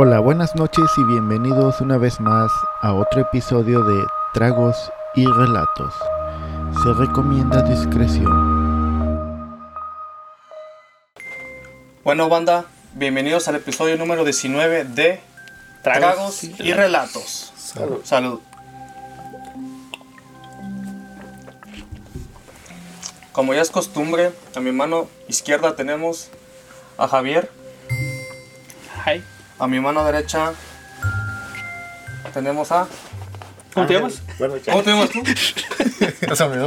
Hola, buenas noches y bienvenidos una vez más a otro episodio de Tragos y Relatos. Se recomienda discreción. Bueno, banda, bienvenidos al episodio número 19 de Tragos y Relatos. Salud. Salud. Como ya es costumbre, a mi mano izquierda tenemos a Javier. Hi. A mi mano derecha tenemos a. ¿Cómo te llamas? ¿Cómo te llamas tú? O sea, me.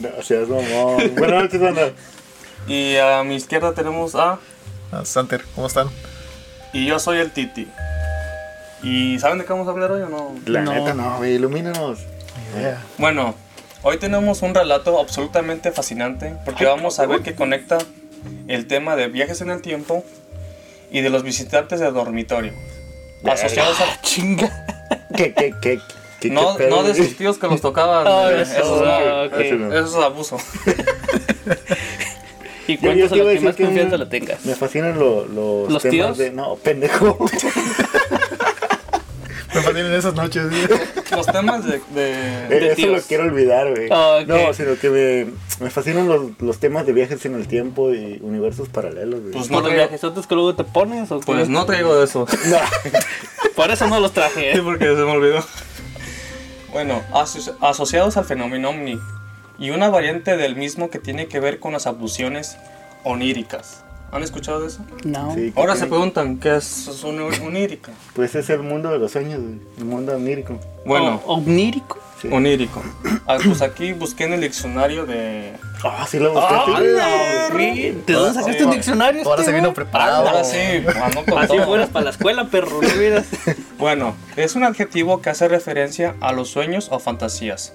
No seas mamón. Buenas noches, banda. Y a mi izquierda tenemos a. Ah, Santer, ¿cómo están? Y yo soy el Titi. ¿Y saben de qué vamos a hablar hoy o no? La No. neta, no, güey, ilumínanos. idea. Bueno, hoy tenemos un relato absolutamente fascinante porque vamos a ver que conecta el tema de viajes en el tiempo y de los visitantes de dormitorio. Asociados a... Chinga. ¿Qué, qué, qué? qué No, qué no de sus tíos que los tocaban. Eh, eso, no. es abuso. Y cuéntanos a la a que más confianza la tengas. Me fascinan lo- los, ¿Los temas tíos? de... No, pendejo. Me fascinan esas noches. ¿sí? Los temas de... de- Eso tíos. lo quiero olvidar, güey. Ah. No, sino que me, me fascinan los, los temas de viajes en el tiempo y universos paralelos, güey. Pues ¿Por no los traigo, viajesotes que luego te pones o qué? pues no traigo de eso. No. Por eso no los traje. Sí, ¿eh? porque se me olvidó. Bueno, aso- asociados al fenómeno ovni y una variante del mismo que tiene que ver con las abducciones oníricas. ¿Han escuchado de eso? No. Sí, ¿qué Ahora se preguntan qué es una onírica. Pues es el mundo de los sueños. El mundo onírico. Bueno, O- Omnírico. Sí. onírico. Ah, pues aquí busqué en el diccionario de. Ah, sí lo buscaste. ¡Hala! ¿De dónde sacaste un diccionario? Ahora este, se vino güey? preparado. Ahora sí, con Así todo. fueras para la escuela, perro. No. Bueno, es un adjetivo que hace referencia a los sueños o fantasías.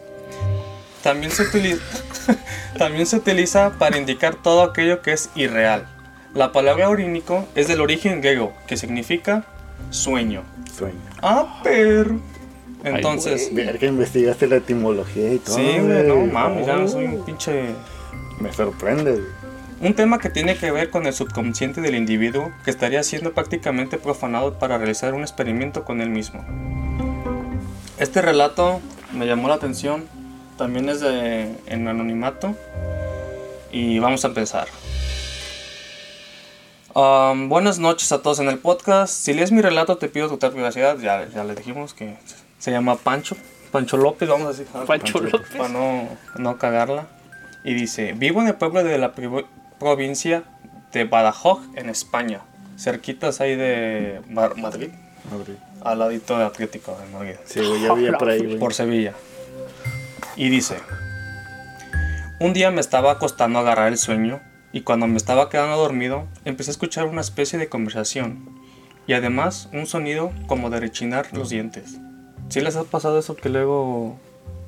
También se, utiliza, también se utiliza para indicar todo aquello que es irreal. La palabra orínico es del origen griego, que significa sueño. Sueño. Ah, perro. Entonces, Ver que investigaste la etimología y todo. sí, güey, no mames, ya No, soy un pinche. Me sorprende. Un tema que tiene que ver con el subconsciente del individuo que estaría siendo prácticamente profanado para realizar un experimento con él mismo. Este relato me llamó la atención, también es de en anonimato y vamos a empezar. Um, buenas noches a todos en el podcast. Si lees mi relato te pido total privacidad. Ya, ya le dijimos que se llama Pancho. Pancho López, vamos a decir. Pancho López. Para no, no cagarla. Y dice, vivo en el pueblo de la provincia de Badajoz, en España. Cerquitas ahí de Mar- Madrid. Madre. Al ladito de Atlético de Madrid. Sí, ya había por ahí, güey. Por Sevilla. Y dice, un día me estaba acostando a agarrar el sueño y cuando me estaba quedando dormido empecé a escuchar una especie de conversación y además un sonido como de rechinar los dientes. ¿Sí les ha pasado eso que luego...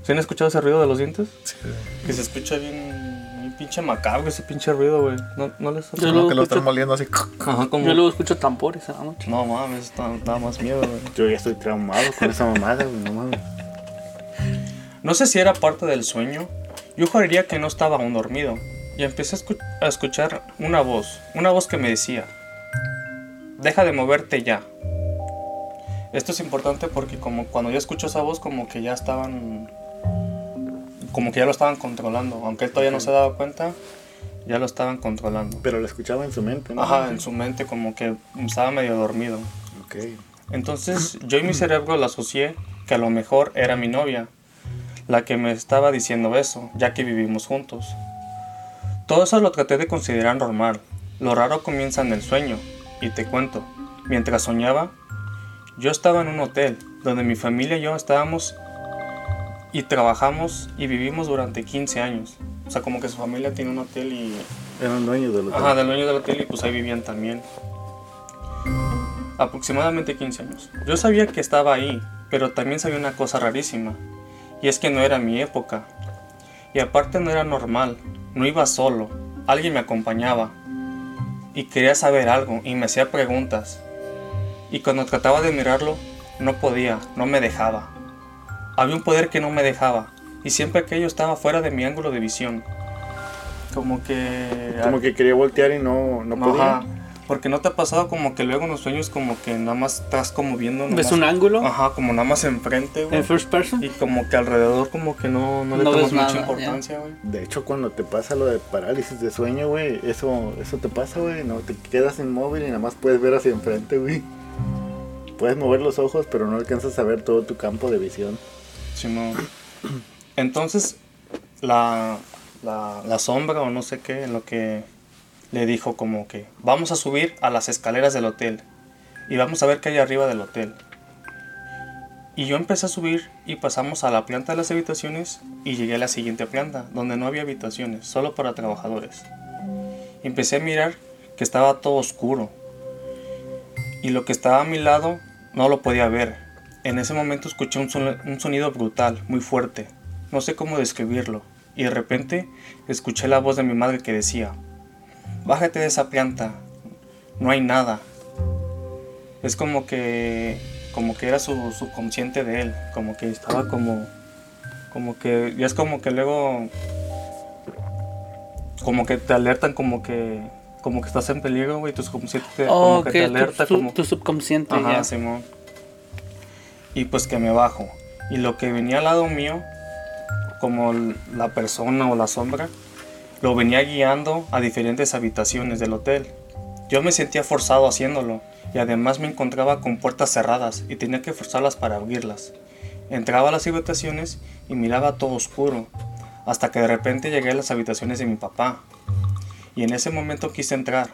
¿Sí han escuchado ese ruido de los dientes? Sí. Que se escucha bien, bien pinche macabro ese pinche ruido, güey. ¿No, no les ha Yo Como luego que lo escucho- están moliendo así. Ajá, como... Yo luego escucho tambores a la noche. No mames, da, da más miedo, güey. Yo ya estoy traumado con esa mamada, güey. No mames. No sé si era parte del sueño. Yo juraría que no estaba aún dormido. Y empecé a, escu- a escuchar una voz. Una voz que me decía: Deja de moverte ya. Esto es importante porque, como cuando yo escucho esa voz, como que ya estaban. Como que ya lo estaban controlando. Aunque él todavía no se daba cuenta, ya lo estaban controlando. Pero lo escuchaba en su mente, ¿no? Ajá, en su mente, como que estaba medio dormido. Ok. Entonces yo y mi cerebro la asocié que a lo mejor era mi novia, la que me estaba diciendo eso, ya que vivimos juntos. Todo eso lo traté de considerar normal. Lo raro comienza en el sueño, y te cuento, mientras soñaba, yo estaba en un hotel donde mi familia y yo estábamos y trabajamos y vivimos durante 15 años. O sea, como que su familia tiene un hotel y Eran dueños del hotel. Ajá, del dueño del hotel y pues ahí vivían también. Aproximadamente 15 años. Yo sabía que estaba ahí, pero también sabía una cosa rarísima. Y es que no era mi época. Y aparte no era normal. No iba solo. Alguien me acompañaba. Y quería saber algo y me hacía preguntas. Y cuando trataba de mirarlo, no podía, no me dejaba. Había un poder que no me dejaba. Y siempre aquello estaba fuera de mi ángulo de visión. Como que... Como que quería voltear y no, no podía. Ajá. Porque no te ha pasado como que luego en los sueños como que nada más estás como viendo... ¿Ves un ángulo? Ajá, como nada más enfrente, güey. En first person. Y como que alrededor como que no, no le No tomas mucha nada, importancia, güey. De hecho, cuando te pasa lo de parálisis de sueño, güey, eso, eso te pasa, güey. No te quedas inmóvil y nada más puedes ver hacia enfrente, güey. Puedes mover los ojos, pero no alcanzas a ver todo tu campo de visión. Simón. Entonces, la, la, la sombra o no sé qué, en lo que le dijo como que vamos a subir a las escaleras del hotel y vamos a ver qué hay arriba del hotel. Y yo empecé a subir y pasamos a la planta de las habitaciones y llegué a la siguiente planta, donde no había habitaciones, solo para trabajadores. Empecé a mirar que estaba todo oscuro y lo que estaba a mi lado no lo podía ver. En ese momento escuché un, un sonido brutal, muy fuerte. No sé cómo describirlo. Y de repente escuché la voz de mi madre que decía, Bájate de esa planta, no hay nada. Es como que, como que era su subconsciente de él, como que estaba como, como que, ya es como que luego, como que te alertan como que, como que estás en peligro, güey, tu subconsciente te- Oh, como que te alerta tu, como... tu subconsciente Ajá, ya. Simón. Y pues que me bajo. Y lo que venía al lado mío, como la persona o la sombra, lo venía guiando a diferentes habitaciones del hotel. Yo me sentía forzado haciéndolo y además me encontraba con puertas cerradas y tenía que forzarlas para abrirlas. Entraba a las habitaciones y miraba todo oscuro, hasta que de repente llegué a las habitaciones de mi papá. Y en ese momento quise entrar,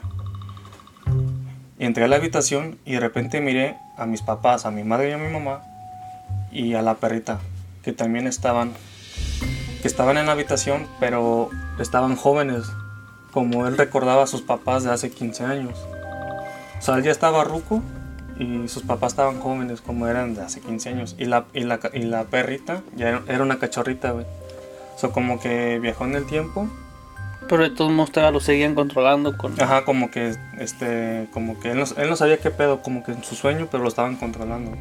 Entré a la habitación y de repente miré a mis papás, a mi madre y a mi mamá y a la perrita, que también estaban, que estaban en la habitación, pero estaban jóvenes, como él recordaba a sus papás de hace 15 años. O sea, él ya estaba ruco y sus papás estaban jóvenes, como eran de hace 15 años. Y la, y la, y la perrita ya era, una cachorrita, güey. O sea, como que viajó en el tiempo Pero de todos modos lo seguían controlando con... Ajá, como que, este, como que él no, él no sabía qué pedo, como que en su sueño, pero lo estaban controlando.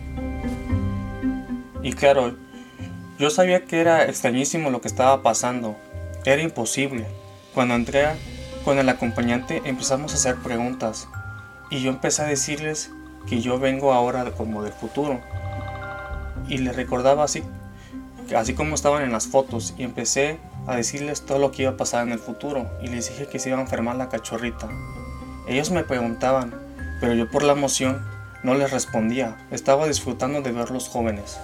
Y claro, yo sabía que era extrañísimo lo que estaba pasando. Era imposible. Cuando entré con el acompañante empezamos a hacer preguntas. Y yo empecé a decirles que yo vengo ahora como del futuro. Y les recordaba así, así como estaban en las fotos. Y empecé a decirles todo lo que iba a pasar en el futuro. Y les dije que se iba a enfermar la cachorrita. Ellos me preguntaban, pero yo por la emoción no les respondía. Estaba disfrutando de ver los jóvenes.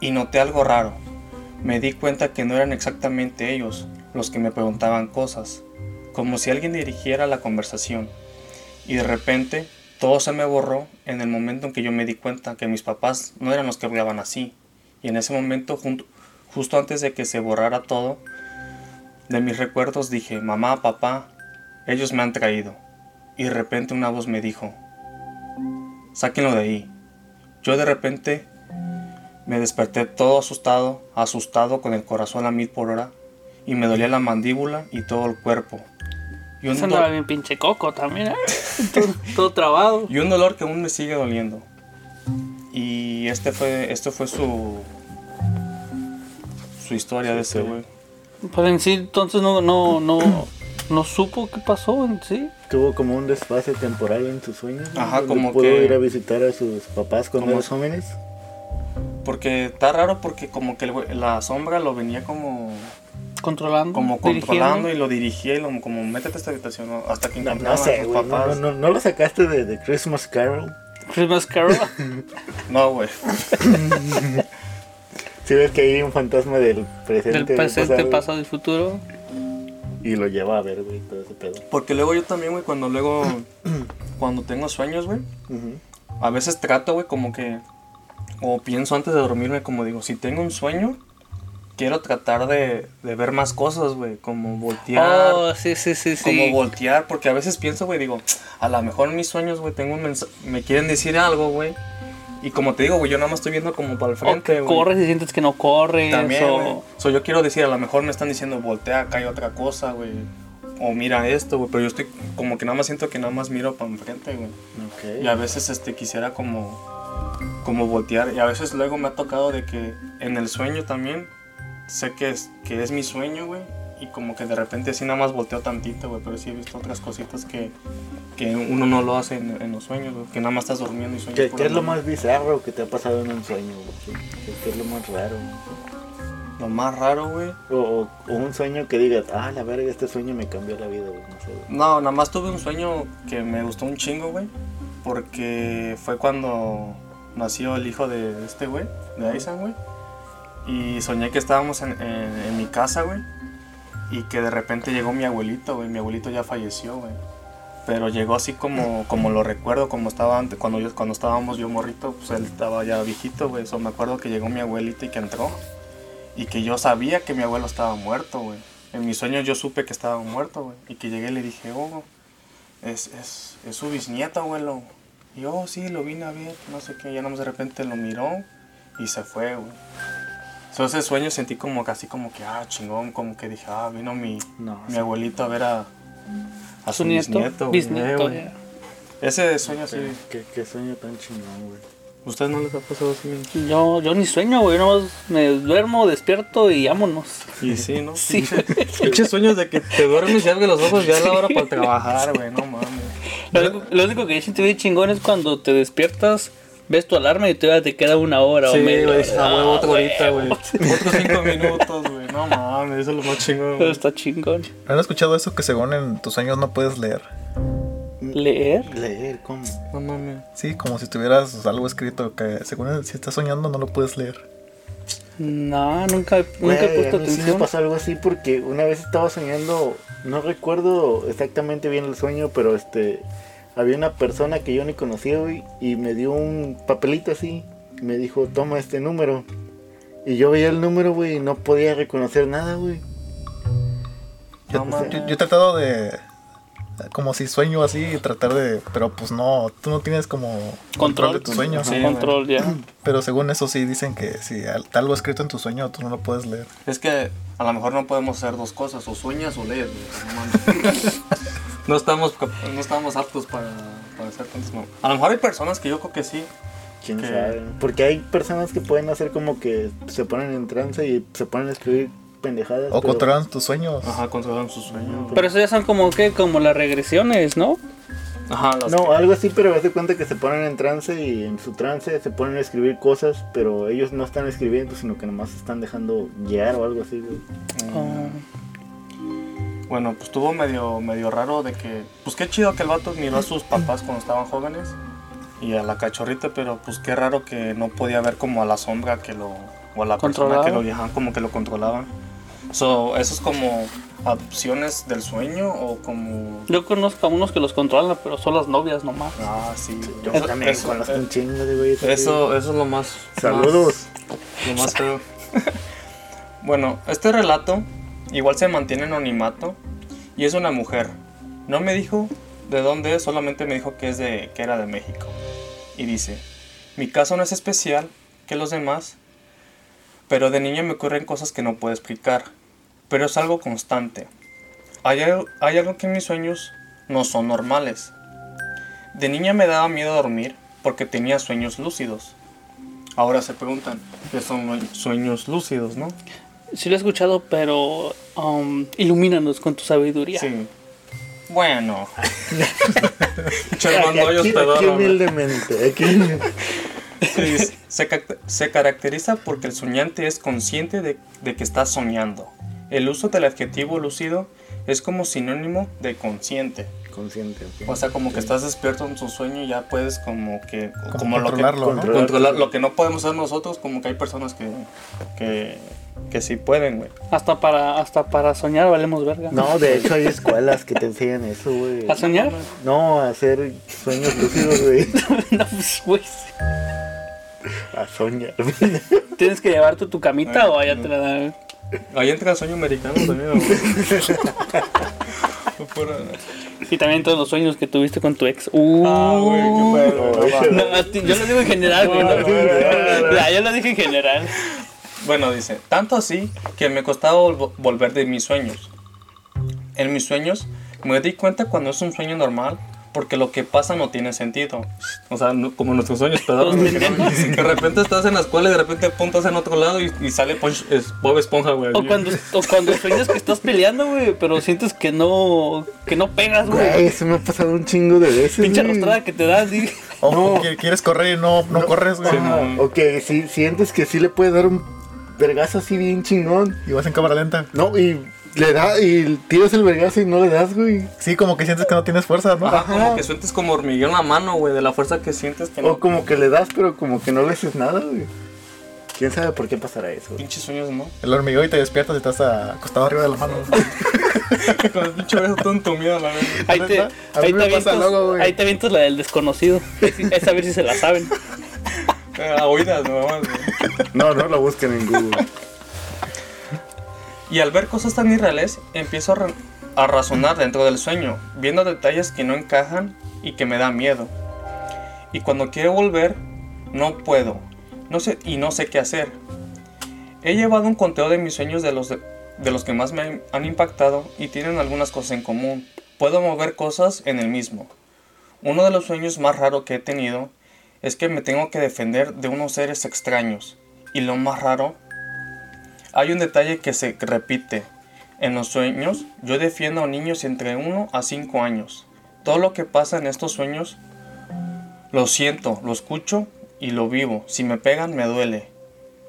Y noté algo raro. Me di cuenta que no eran exactamente ellos los que me preguntaban cosas, como si alguien dirigiera la conversación. Y de repente todo se me borró en el momento en que yo me di cuenta que mis papás no eran los que hablaban así. Y en ese momento, justo antes de que se borrara todo, de mis recuerdos dije, mamá, papá, ellos me han traído. Y de repente una voz me dijo, sáquenlo de ahí. Yo de repente me desperté todo asustado, asustado con el corazón a mil por hora, y me dolía la mandíbula y todo el cuerpo. Y un, andaba bien pinche coco también, ¿eh? todo, todo trabado. y un dolor que aún me sigue doliendo. Y este fue, este fue su, su historia de ese güey. Pero en sí, entonces no, no, no, no supo qué pasó en sí. Tuvo como un desfase temporal en sus sueños. Ajá, como pudo que- ir a visitar a sus papás cuando Como- eran jóvenes. Porque está raro porque como que la sombra lo venía como, Controlando. como dirigiendo. controlando y lo dirigía y lo, como métete a esta habitación ¿no? hasta que No, no a sé, sus güey. No, papás. no, no, ¿no lo sacaste de, de Christmas Carol. Christmas Carol. No, güey. Si ves que hay un fantasma del presente, del presente, pasado, pasado y futuro. y lo lleva a ver, güey, todo ese pedo. Porque luego yo también, güey, cuando luego, cuando tengo sueños, güey, a veces trato, güey, como que, o pienso antes de dormirme, como digo, si tengo un sueño, quiero tratar de, de ver más cosas, güey, como voltear. Oh, sí, sí, sí, sí. Como voltear, porque a veces pienso, güey, digo, a lo mejor en mis sueños, güey, tengo un mensaje, me quieren decir algo, güey. Y como te digo, güey, yo nada más estoy viendo como para el frente, güey. corres y sientes que no corres. También, o... So, yo quiero decir, a lo mejor me están diciendo, voltea, acá hay otra cosa, güey. O mira esto, güey. Pero yo estoy como que nada más siento que nada más miro para enfrente, güey. Ok. Y a veces este, quisiera como, como voltear. Y a veces luego me ha tocado de que en el sueño también sé que es, que es mi sueño, güey. Y como que de repente así nada más volteo tantito, güey. Pero sí he visto otras cositas que, que uno no lo hace en, en los sueños, güey, que nada más estás durmiendo y sueñas. ¿Qué, qué es lo más bizarro que te ha pasado en un sueño, güey? ¿Qué, qué es lo más raro? Lo más raro, güey. O, o- o un sueño que digas, ah, la verga, este sueño me cambió la vida, güey. No sé, güey. No, nada más tuve un sueño que me gustó un chingo, güey. Porque fue cuando nació el hijo de este güey, de Aisan, güey. Y soñé que estábamos en, en- en mi casa, güey. Y que de repente llegó mi abuelito, güey. Mi abuelito ya falleció, güey. Pero llegó así como, como lo recuerdo, como estaba antes, cuando, yo, cuando estábamos yo morrito, pues él estaba ya viejito, güey. Eso me acuerdo que llegó mi abuelito y que entró. Y que yo sabía que mi abuelo estaba muerto, güey. En mis sueños yo supe que estaba muerto, güey. Y que llegué y le dije, oh, es, es, es su bisnieto, abuelo. Y yo, oh, sí, lo vine a ver, no sé qué. Ya nomás de repente lo miró y se fue, güey. So, ese sueño sentí como casi como que, ah, chingón, como que dije, ah, vino mi, No, mi sí. abuelito a ver a, a Su su, nieto. bisnieto. güey. Ese sueño así, ¿Qué, qué sueño tan chingón, güey. ¿Ustedes no les ha pasado así? Yo, yo ni sueño, güey. Nomás me duermo, despierto y vámonos. Y sí, ¿no? Sí. Pinches sueños de que te duermes y abres los ojos ya es la hora para trabajar, güey, no mames. Lo único, lo único que siento bien chingón es cuando te despiertas, ves tu alarma y todavía te queda una hora Sí, o media güey, a huevo, Ah, otra horita, güey. Otros cinco minutos, güey. No mames, eso es lo más chingón. Pero güey. está chingón. ¿Han escuchado eso que según en tus sueños no puedes leer? ¿Leer? Leer, ¿cómo? No mames. Sí, como si tuvieras algo escrito que según si estás soñando no lo puedes leer. No, nunca, nunca he puesto a mí sí me atención. pasó algo así porque una vez estaba soñando, no recuerdo exactamente bien el sueño, pero este había una persona que yo ni conocía, güey, y me dio un papelito así, y me dijo, toma este número. Y yo veía el número, güey, y no podía reconocer nada, güey. No mames. Yo, yo he tratado de como si sueño así y tratar de pero pues no, tú no tienes como Control. de tu sueño. Sí, Control, ya. Pero según eso sí dicen que si al- algo escrito en tu sueño tú no lo puedes leer. Es que a lo mejor no podemos hacer dos cosas, o sueñas o lees. No. No estamos, no estamos aptos para, para hacer tantas mam- A lo mejor hay personas que yo creo que sí. ¿Quién Que- sabe? Porque hay personas que pueden hacer como que se ponen en trance y se ponen a escribir pendejadas. O pero- controlan tus sueños. Ajá, controlan sus sueños. Pero eso ya son como que, como las regresiones, ¿no? Ajá, las No, que- algo así, pero haz de cuenta que se ponen en trance y en su trance se ponen a escribir cosas, pero ellos no están escribiendo, sino que nomás se están dejando guiar o algo así, güey. Oh, Bueno, pues estuvo medio, medio raro de que, pues qué chido que el vato miró a sus papás cuando estaban jóvenes y a la cachorrita, pero pues qué raro que no podía ver como a la sombra que lo, o a la persona que lo viajaban como que lo controlaban. So, ¿Eso es como adopciones del sueño o como...? Yo conozco a unos que los controlan, pero son las novias nomás. Ah, sí. Yo Eso- también eso- conozco eh, un chingo de güeyes así. Eso, eso es lo más... Saludos. más- lo más feo. bueno, este relato igual se mantiene en anonimato y es una mujer. No me dijo de dónde es, solamente me dijo que, es de, que era de México. Y dice, mi caso no es especial que los demás, pero de niña me ocurren cosas que no puedo explicar. Pero es algo constante. Hay, hay algo que en mis sueños no son normales. De niña me daba miedo dormir porque tenía sueños lúcidos. Ahora se preguntan, ¿qué son sueños lúcidos, no? Sí lo he escuchado, pero um, ilumínanos con tu sabiduría. Sí. Bueno. Che, Aquí, aquí, humildemente, aquí. Sí, se, se caracteriza porque el soñante es consciente de, de que está soñando. El uso del adjetivo lúcido es como sinónimo de consciente. Consciente, ok. O sea, como que estás despierto en tu sueño y ya puedes como que... Como Como lo que, controlarlo, ¿no? Controlar. controlar lo que no podemos hacer nosotros, como que hay personas que, que, que sí pueden, güey. Hasta para, hasta para soñar valemos verga. No, de hecho hay escuelas que te enseñan eso, güey. ¿A soñar? No, a hacer sueños lúcidos, güey. no, pues, güey. A soñar. ¿Tienes que llevarte tu camita o allá te la dan? Ahí entra el sueño americano también, güey. Y también todos los sueños que tuviste con tu ex. Uh, Ah, güey, qué pedo, güey, no yo lo digo en general, güey. Ya, yo lo dije en general. Bueno, dice, tanto así que me costaba vol- volver de mis sueños. En mis sueños me di cuenta cuando es un sueño normal Porque lo que pasa no tiene sentido. O sea, no- como nuestros sueños que de repente estás en la escuela y de repente apuntas en otro lado y, y sale Punch- es Bob Esponja, güey. O cuando, o cuando sueñas que estás peleando, güey, pero sientes que no, que no pegas, Güey, güey. eso me ha pasado un chingo de veces. Pinche güey. arrastrada que te das, y O No. que quieres correr y no, no, corres, güey. O que si sientes que sí le puedes dar un vergazo así bien chingón. Y vas en cámara lenta. No, y le da y tiras el vergazo y no le das, güey. Sí, como que sientes que no tienes fuerza, ¿no? Ajá, como que sientes como hormigueo en la mano, güey, de la fuerza que sientes que no. O como que le das, pero como que no le haces nada, güey. ¿Quién sabe por qué pasará eso? güey? Pinches sueños, ¿no? El hormigueo y te despiertas y estás ah, acostado arriba de la mano. Con el pinche beso todo entumido, la verdad. ahí te, A mí ahí me te pasa avientas, luego, güey. ahí te avientas la del desconocido. Es, es a ver si se la saben. A oídas, nomás, güey. No, no lo busquen en Google. Y al ver cosas tan irreales, empiezo a, ra- a razonar dentro del sueño, viendo detalles que no encajan y que me dan miedo. Y cuando quiero volver, no puedo. No sé, y no sé qué hacer. He llevado un conteo de mis sueños de los, de, los que más me han impactado y tienen algunas cosas en común. Puedo mover cosas en el mismo. Uno de los sueños más raros que he tenido es que me tengo que defender de unos seres extraños. Y lo más raro hay un detalle que se repite. En los sueños, yo defiendo a niños entre 1 a 5 años. Todo lo que pasa en estos sueños, lo siento, lo escucho y lo vivo. Si me pegan, me duele.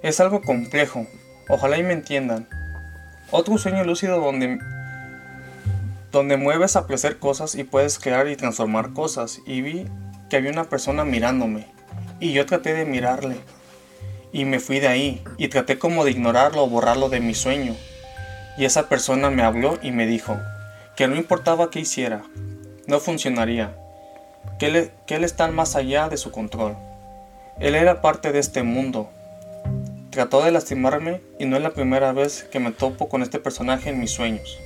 Es algo complejo. Ojalá y me entiendan. Otro sueño lúcido donde, donde mueves a placer cosas y puedes crear y transformar cosas. Y vi que había una persona mirándome. Y yo traté de mirarle y me fui de ahí y traté como de ignorarlo o borrarlo de mi sueño. Y esa persona me habló y me dijo que no importaba qué hiciera, no funcionaría, que él, que él está más allá de su control. Él era parte de este mundo. Trató de lastimarme y no es la primera vez que me topo con este personaje en mis sueños.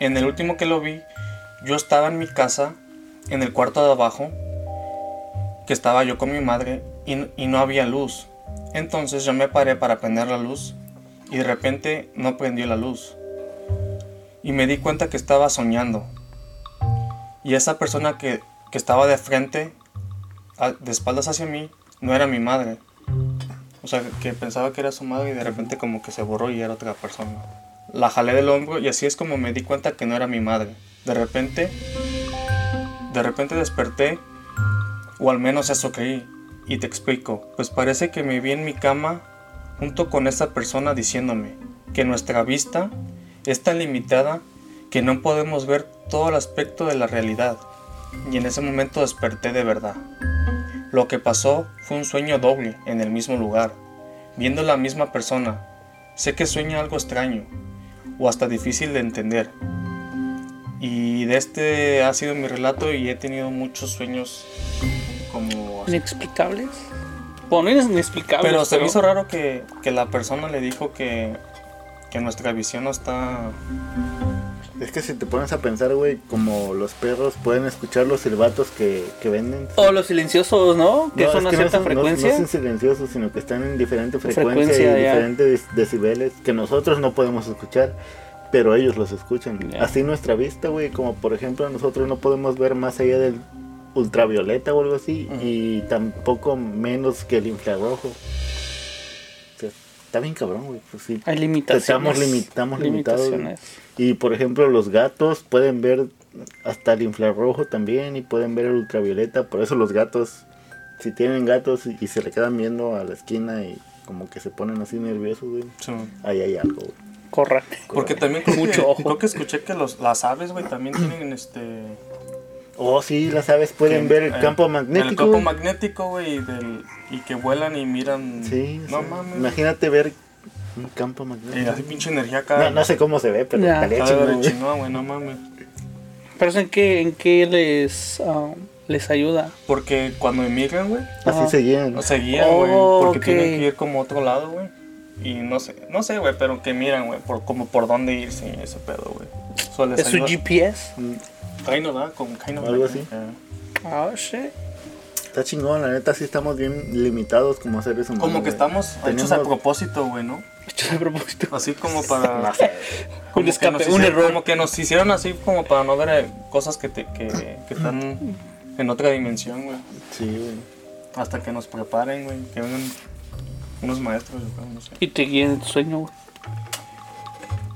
En el último que lo vi, yo estaba en mi casa, en el cuarto de abajo, que estaba yo con mi madre y, y no había luz. Entonces yo me paré para prender la luz y de repente no prendió la luz. Y me di cuenta que estaba soñando. Y esa persona que, que estaba de frente, de espaldas hacia mí, no era mi madre. O sea, que pensaba que era su madre y de repente como que se borró y era otra persona. La jalé del hombro y así es como me di cuenta que no era mi madre. De repente, de repente desperté, o al menos eso creí. Y te explico, pues parece que me vi en mi cama junto con esa persona diciéndome que nuestra vista es tan limitada que no podemos ver todo el aspecto de la realidad. Y en ese momento desperté de verdad. Lo que pasó fue un sueño doble en el mismo lugar, viendo la misma persona. Sé que sueña algo extraño o hasta difícil de entender. Y de este ha sido mi relato y he tenido muchos sueños como. Inexplicables. Bueno, no inexplicables. Pero se me hizo raro que, que la persona le dijo que, que nuestra visión no está... Es que si te pones a pensar, güey, como los perros pueden escuchar los silbatos que, que venden. O los silenciosos, ¿no? Que No, son es a que no cierta son- no- frecuencia. No, son silenciosos, sino que están en diferente frecuencia, Frecuencia, y ya. diferentes decibeles que nosotros no podemos escuchar, pero ellos los escuchan. Ya. Así nuestra vista, güey, como por ejemplo nosotros no podemos ver más allá del ultravioleta o algo así, y tampoco menos que el infrarrojo. O sea, está bien cabrón, güey. Pues sí. Hay limitaciones. Estamos, limi- estamos limitados. Limitaciones. Y por ejemplo, los gatos pueden ver hasta el infrarrojo también y pueden ver el ultravioleta. Por eso los gatos, si tienen gatos y, y se le quedan viendo a la esquina y como que se ponen así nerviosos, güey, ahí hay algo, güey. Corra. Porque también creo, Mucho que, ojo. creo que escuché que los, las aves, güey, también tienen este... Oh, sí, las aves pueden que- ver el eh, campo El magnético. campo güey. magnético, güey, y, y que vuelan y miran... Sí, No sí. mames. Imagínate ver un campo Y magnético. así pinche energía acá. No, no sé cómo se ve, pero ver chingón, el güey. chingón, güey, no mames. Pero eso en qué, en qué les, ah, les ayuda. Porque cuando emigran, güey, Así se guían. no se guían, güey, Oh, porque tienen que ir como a otro lado, güey. Y no sé, no sé, güey, pero que miran, güey, por, como por dónde irse y ese pedo, güey. Es su. GPS. Of, ¿verdad? Como kind of Algo like, así. Ah, shit. Está chingón, la neta sí estamos bien limitados como seres humanos. Como que estamos hechos a propósito, güey, ¿no? hecho de propósito. Así como para... Un que escape, nos un hicieron- error. Como que nos hicieron así como para no ver eh, cosas que, te, que, que están en otra dimensión, güey. Sí, güey. Hasta que nos preparen, güey. Que vengan unos maestros, yo creo, no sé. Y te guíen en tu sueño, güey.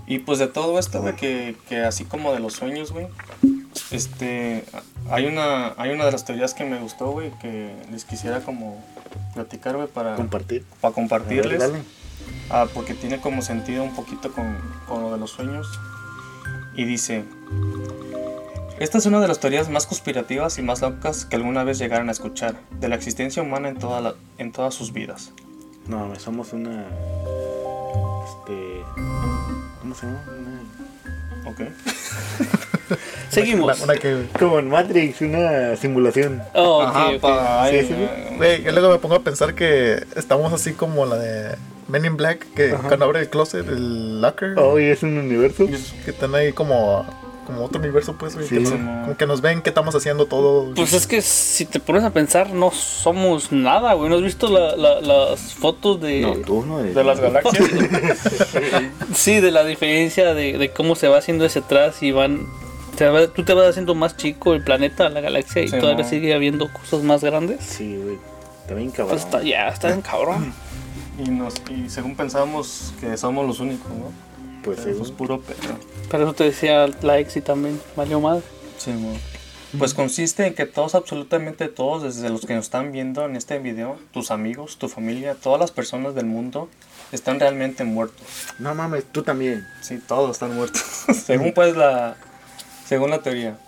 Y pues de todo esto, güey, que, que así como de los sueños, güey. Este, hay una, hay una de las teorías que me gustó, güey, que les quisiera como platicar, güey, para, Compartir. para ver, compartirles. Ah, porque tiene como sentido un poquito con, con lo de los sueños. Y dice, esta es una de las teorías más conspirativas y más locas que alguna vez llegaron a escuchar, de la existencia humana en, toda la- en todas sus vidas. No, somos una. Este. ¿Cómo se llama? Una- ¿Ok? Seguimos. Una, una que, Como en Matrix, una simulación. Oh, ok, Ajá, ok. pa- Sí, ay, sí, sí. güey, yo luego me pongo a pensar que estamos así como la de Men in Black, que Ajá. cuando abre el closet, el locker, Oh, y es un universo. que están ahí como, como otro universo, pues, güey, Sí. que, como que nos ven que estamos haciendo todo. Pues es que si te pones a pensar, no somos nada, güey. ¿No has visto la- la- las fotos de... No, tú no de las galaxias. Sí, de la diferencia de, de cómo se va haciendo ese atrás y van... te va- tú te vas haciendo más chico el planeta, la galaxia y Sí, todavía no. sigue habiendo cosas más grandes. Sí, güey. Está bien cabrón. Pues está, ya, está bien cabrón. y, nos, y según pensamos que somos los únicos, ¿no? Pues sí. es puro pedo. Pero eso te decía la Exi también, valió madre. Sí, mo. Pues consiste en que todos, absolutamente todos, desde los que nos están viendo en este video, tus amigos, tu familia, todas las personas del mundo, están realmente muertos. No mames, tú también. Sí, todos están muertos. según pues la, según la teoría.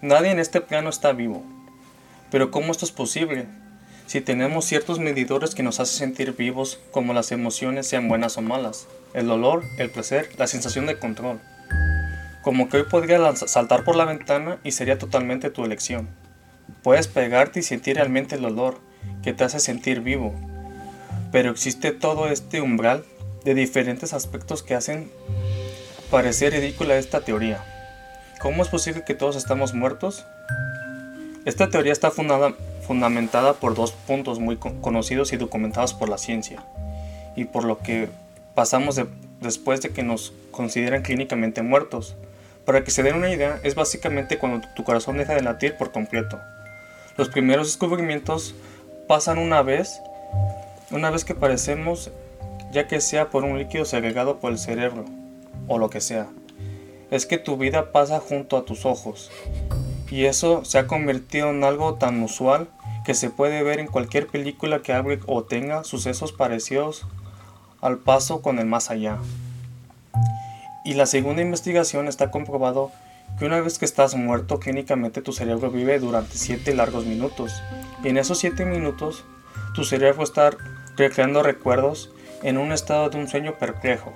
Nadie en este plano está vivo. Pero ¿cómo esto es posible? Si tenemos ciertos medidores que nos hacen sentir vivos, como las emociones sean buenas o malas, el dolor, el placer, la sensación de control. Como que hoy podría saltar por la ventana y sería totalmente tu elección. Puedes pegarte y sentir realmente el dolor, que te hace sentir vivo. Pero existe todo este umbral de diferentes aspectos que hacen parecer ridícula esta teoría. ¿Cómo es posible que todos estamos muertos? Esta teoría está fundada- fundamentada por dos puntos muy co- conocidos y documentados por la ciencia, y por lo que pasamos de- después de que nos consideran clínicamente muertos. Para que se den una idea, es básicamente cuando tu corazón deja de latir por completo. Los primeros descubrimientos pasan una vez, una vez que parecemos, ya que sea por un líquido segregado por el cerebro, o lo que sea. Es que tu vida pasa junto a tus ojos, y eso se ha convertido en algo tan usual que se puede ver en cualquier película que hable o tenga sucesos parecidos al paso con el más allá. Y la segunda investigación está comprobado que una vez que estás muerto, clínicamente tu cerebro vive durante 7 largos minutos. Y en esos 7 minutos, tu cerebro está recreando recuerdos en un estado de un sueño perplejo.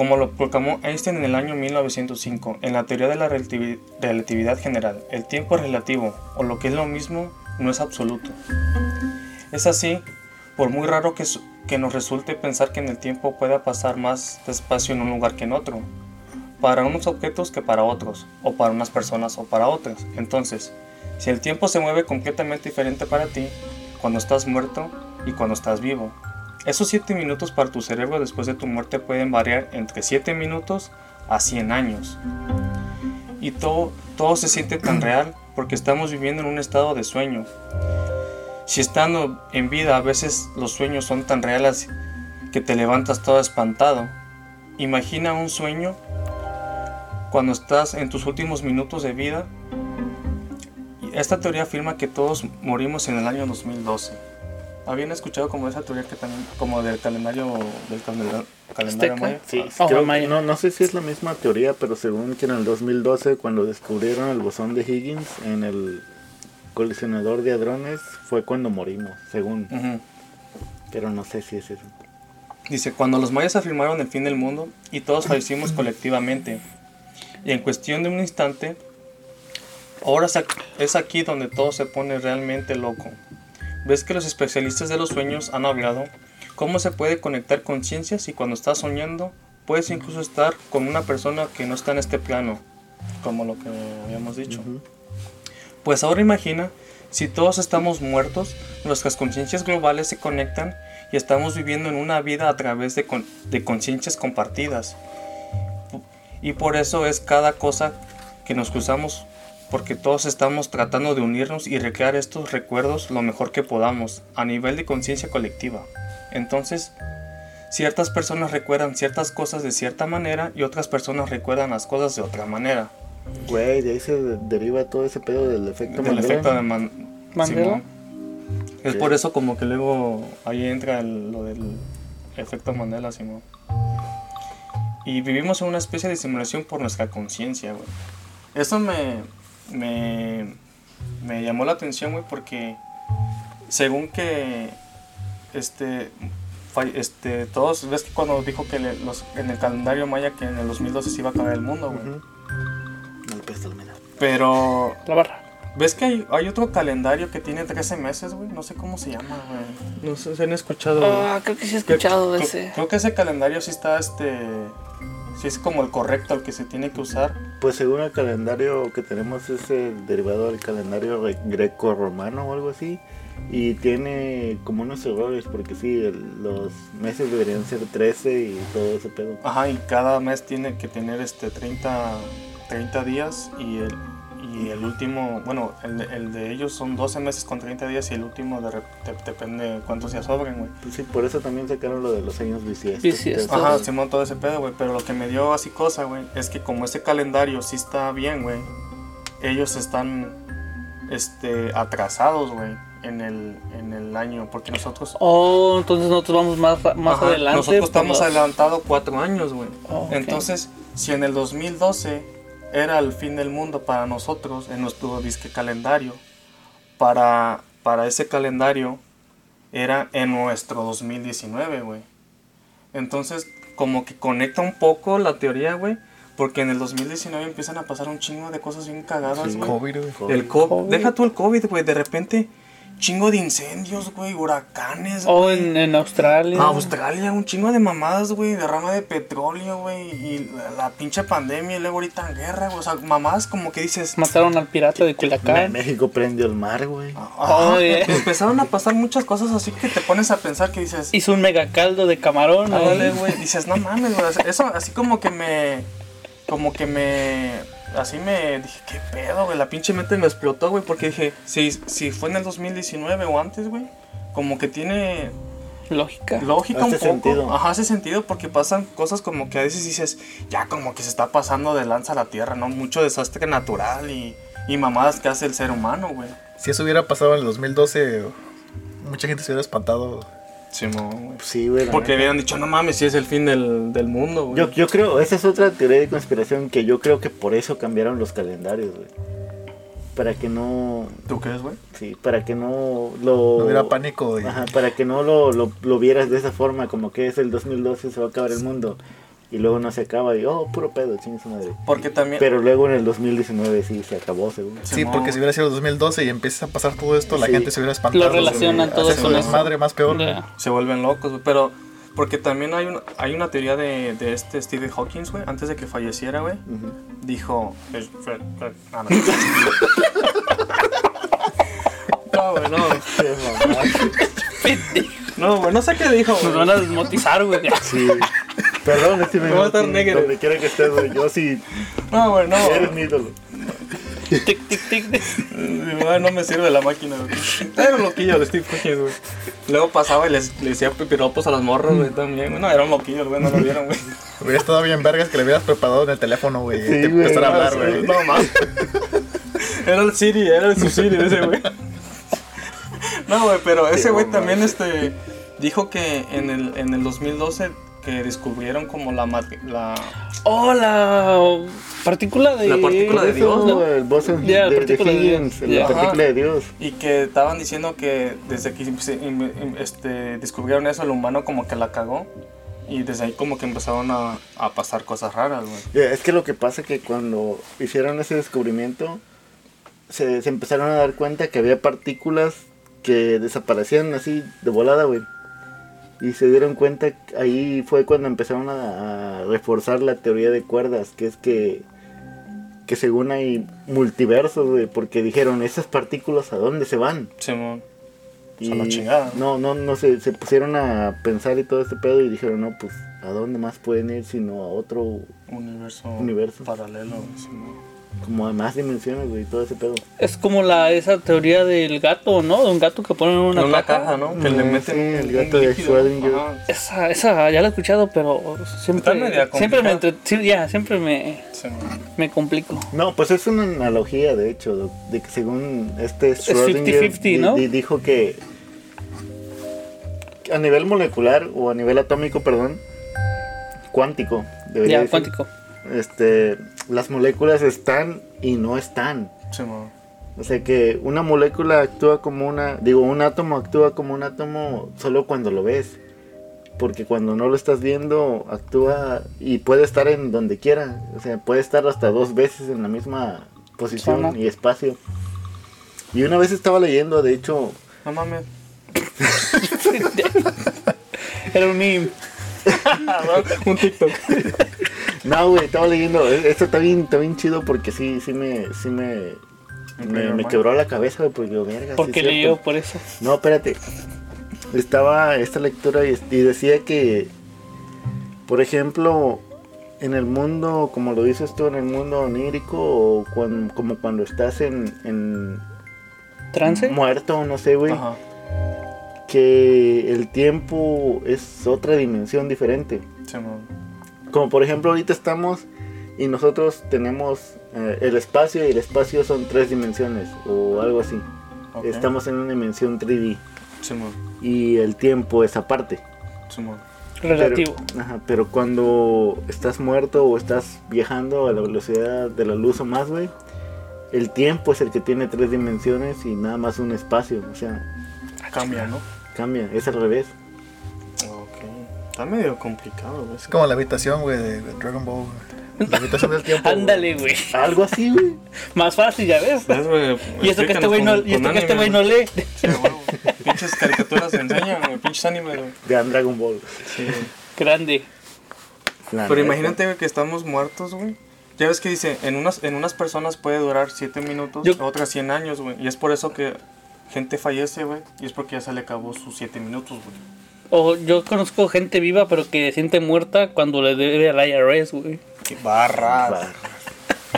Com- Como lo proclamó Einstein en el año 1905, en la teoría de la relativi- relatividad general, el tiempo es relativo, o lo que es lo mismo, no es absoluto. Es así, por muy raro que, que nos resulte pensar que en el tiempo pueda pasar más despacio en un lugar que en otro, para unos objetos que para otros, o para unas personas o para otras. Entonces, si el tiempo se mueve completamente diferente para ti, cuando estás muerto y cuando estás vivo, esos 7 minutos para tu cerebro después de tu muerte pueden variar entre 7 minutos a 100 años. Y todo, todo se siente tan real porque estamos viviendo en un estado de sueño. Si estando en vida a veces los sueños son tan reales que te levantas todo espantado, imagina un sueño cuando estás en tus últimos minutos de vida. Esta teoría afirma que todos morimos en el año 2012. ¿Habían escuchado como esa teoría que también, como del calendario, del calendar- calendario Azteca. maya? Sí, Ah, creo- Maya. no, no sé si es la misma teoría, pero según que en el 2012, cuando descubrieron el bosón de Higgins en el colisionador de hadrones, fue cuando morimos, según. Pero no sé si es eso. Dice, cuando los mayas afirmaron el fin del mundo y todos fallecimos colectivamente, y en cuestión de un instante, ahora es aquí donde todo se pone realmente loco. ¿Ves que los especialistas de los sueños han hablado? ¿Cómo se puede conectar conciencias y cuando estás soñando puedes incluso estar con una persona que no está en este plano? Como lo que habíamos dicho. Pues ahora imagina si todos estamos muertos, nuestras conciencias globales se conectan y estamos viviendo en una vida a través de, con- de conciencias compartidas. Y por eso es cada cosa que nos cruzamos, porque todos estamos tratando de unirnos y recrear estos recuerdos lo mejor que podamos, a nivel de conciencia colectiva. Entonces, ciertas personas recuerdan ciertas cosas de cierta manera y otras personas recuerdan las cosas de otra manera. Güey, de ahí se de- deriva todo ese pedo del efecto Del Mandela. efecto de Man- ¿Mandela? Simón. Es por eso como que luego ahí entra el- lo del efecto Mandela, Simón. Y vivimos en una especie de simulación por nuestra conciencia, güey. Eso me, me, me llamó la atención, güey, porque según que este, este todos, ves que cuando dijo que le- los, en el calendario maya que en el 2012 se iba a acabar el mundo, güey. No prestas la mira. Pero La barra. ¿Ves que hay, hay otro calendario que tiene 13 meses, güey? No sé cómo se llama, güey. No sé si han escuchado. Ah, creo que sí he Que- escuchado de ese. Creo que ese calendario sí está, este... Sí es como el correcto, el que se tiene que usar. Pues según el calendario que tenemos es el derivado del calendario re- greco-romano o algo así. Y tiene como unos errores porque sí, el- los meses deberían ser 13 y todo ese pedo. Ajá, y cada mes tiene que tener, este, 30, 30 días y el... Y el último, bueno, el, de- el de ellos son 12 meses con 30 días y el último de, de- depende de cuántos días sobren, güey. Pues sí, por eso también sacaron lo de los años bisiestos. Bisiestos. Ajá, Entonces, Simón, todo ese pedo, güey. Pero lo que me dio así cosa, güey, es que como ese calendario sí está bien, güey, ellos están, este, atrasados, güey, en el, en el año. Porque nosotros, Oh, entonces nosotros vamos más, más Ajá, adelante. nosotros estamos los- adelantados cuatro años, güey. Oh, ok. Entonces, si en el 2012 era el fin del mundo para nosotros, en nuestro disque calendario, para, para ese calendario era en nuestro 2019, güey. Entonces, como que conecta un poco la teoría, güey. Porque en el 2019 empiezan a pasar un chingo de cosas bien cagadas, Sí. güey. COVID, güey. El COVID, COVID. deja tú el COVID, güey. De repente, chingo de incendios, güey. Huracanes, Oh, güey. en, en Australia. Australia, un chingo de mamadas, güey, derrama de petróleo, güey, y la, la pinche pandemia, y luego ahorita en guerra, güey, o sea, mamadas como que dices... Mataron al pirata de Culiacán. México prendió el mar, güey. Ajá, Oh, yeah. Empezaron a pasar muchas cosas así que te pones a pensar que dices... Hizo un mega caldo de camarón. güey, dices, no mames, güey, eso así como que me... Como que me... Así me dije, ¿qué pedo, güey? La pinche mente me explotó, güey, porque dije, si, si fue en el 2019 o antes, güey, como que tiene Lógica. lógica un Hace poco. sentido. Ajá, hace sentido porque pasan cosas como que a veces dices, ya como que se está pasando de lanza la tierra, ¿no? Mucho desastre natural y, y mamadas que hace el ser humano, güey. Si eso hubiera pasado en el 2012, mucha gente se hubiera espantado. Güey. Sí, güey. Porque hubieran dicho, no mames, si es el fin del, del mundo, güey. Yo, yo creo, esa es otra teoría de conspiración que yo creo que por eso cambiaron los calendarios, güey. Para que no, ¿Tú crees, güey? sí, para que no lo... No hubiera pánico. Ajá, para que no lo, lo, lo vieras de esa forma, como que es el 2012, se va a acabar el mundo. Y luego no se acaba y, oh, puro pedo, chingue su madre. Porque también... Pero luego en el 2019 sí se acabó, según. sí, porque si hubiera sido el 2012 y empieza a pasar todo esto, la Sí. gente se hubiera espantado. Lo relacionan todo eso. desmadre más peor. Se vuelven locos. Pero porque también hay una, hay una teoría de, de este Stephen Hawking, güey, antes de que falleciera, güey. Dijo. es- fue- ah, no. No, güey, no. No, güey, no sé qué dijo, Nos van a desmotizar, güey. Sí. Perdón, Steven Me va a estar negro. Donde quiera que estés, güey. Yo sí, No, güey, no. eres mi ídolo. tic, tic, tic. No me sirve la máquina, güey. Era un loquillo de Steve Hawking, güey. Luego pasaba y les, le decía pipiropos a las morras, güey, también. güey. No, era un loquillo, güey, no lo vieron, güey. Hubiera estado bien vergas que le hubieras preparado en el teléfono, güey. Sí, y te güey, empezara a no, hablar, sí, güey. No, más. Era el Siri, era el su Siri de ese, güey. No, güey, pero ese güey también, este, dijo que en el, en el 2012 que descubrieron como la, mat- la Oh, la partícula de. La partícula de Dios. El boson de, de partícula de Higgins, Dios. la partícula de Dios. Y que estaban diciendo que desde que este, descubrieron eso, el humano como que la cagó. Y desde ahí como que empezaron a, a pasar cosas raras, güey. Ya, Es que lo que pasa que cuando hicieron ese descubrimiento, se, se empezaron a dar cuenta que había partículas que desaparecían así de volada, güey. Y se dieron cuenta, ahí fue cuando empezaron a, a reforzar la teoría de cuerdas, que es que, que según hay multiversos, güey, porque dijeron, esas partículas a dónde se van. Simón. a la chingada. No, no, no se, se pusieron a pensar y todo este pedo y dijeron, no, pues, ¿a dónde más pueden ir sino a otro, Universo, Universo. paralelo. sí, ¿no? Como a más dimensiones, güey, todo ese pedo? Es como la esa teoría del gato, ¿no? De un gato que ponen en una, En una caja. caja, ¿no? Que le meten sí, el gato de. Schrödinger. Esa, esa ya la he escuchado, pero siempre, siempre me entre, sí, ya, siempre me, Sí, ¿no? me complico. No, pues es una analogía, de hecho, de- que según este Schrödinger 50-50, di- ¿no? di- dijo que a nivel molecular o a nivel atómico, perdón, cuántico, debería Ya, decir, cuántico. Este, las moléculas están y no están. O sea que una molécula actúa como una, digo, un átomo actúa como un átomo solo cuando lo ves. Porque cuando no lo estás viendo, actúa y puede estar en donde quiera. O sea, puede estar hasta dos veces en la misma posición y espacio. Y una vez estaba leyendo, de hecho, No mames. Era un meme. un TikTok. no, güey, estaba leyendo, e- esto está bien, está bien chido porque sí, sí me, sí me, me, me quebró la cabeza, güey, porque digo, verga, sí es cierto". leyó por eso. No, espérate. Estaba esta lectura y, y decía que, por ejemplo, en el mundo, como lo dices tú, en el mundo onírico, o como cuando estás en, en ¿Trance? muerto, no sé, güey, Ajá. que el tiempo es otra dimensión diferente. Sí. Como por ejemplo, ahorita estamos y nosotros tenemos eh, el espacio y el espacio son tres dimensiones o algo así. Estamos en una dimensión 3D Sí, ¿no? y el tiempo es aparte. Sí. Relativo. Pero, ajá, pero cuando estás muerto o estás viajando a la velocidad de la luz o más, güey, el tiempo es el que tiene tres dimensiones y nada más un espacio. O sea, Cambia, ¿no? cambia, es al revés. Está medio complicado, güey. Es como la habitación, güey, de Dragon Ball. güey. La habitación del tiempo. güey. Ándale, güey. Algo así, güey. Más fácil, ya ves. ¿Ves, güey? Y esto que este güey no, y esto que este güey no lee. Sí, güey. Pinches caricaturas se enseñan, güey. Pinches animes, güey. De Dragon Ball. Sí. Grande. La Pero neta. imagínate, güey, que estamos muertos, güey. Ya ves que dice, en unas, en unas personas puede durar 7 minutos, Yo- otras 100 años, güey. Y es por eso que gente fallece, güey. Y es porque ya se le acabó sus 7 minutos, güey. O yo conozco gente viva, pero que siente muerta cuando le debe al IRS, güey. Qué barras. Barras.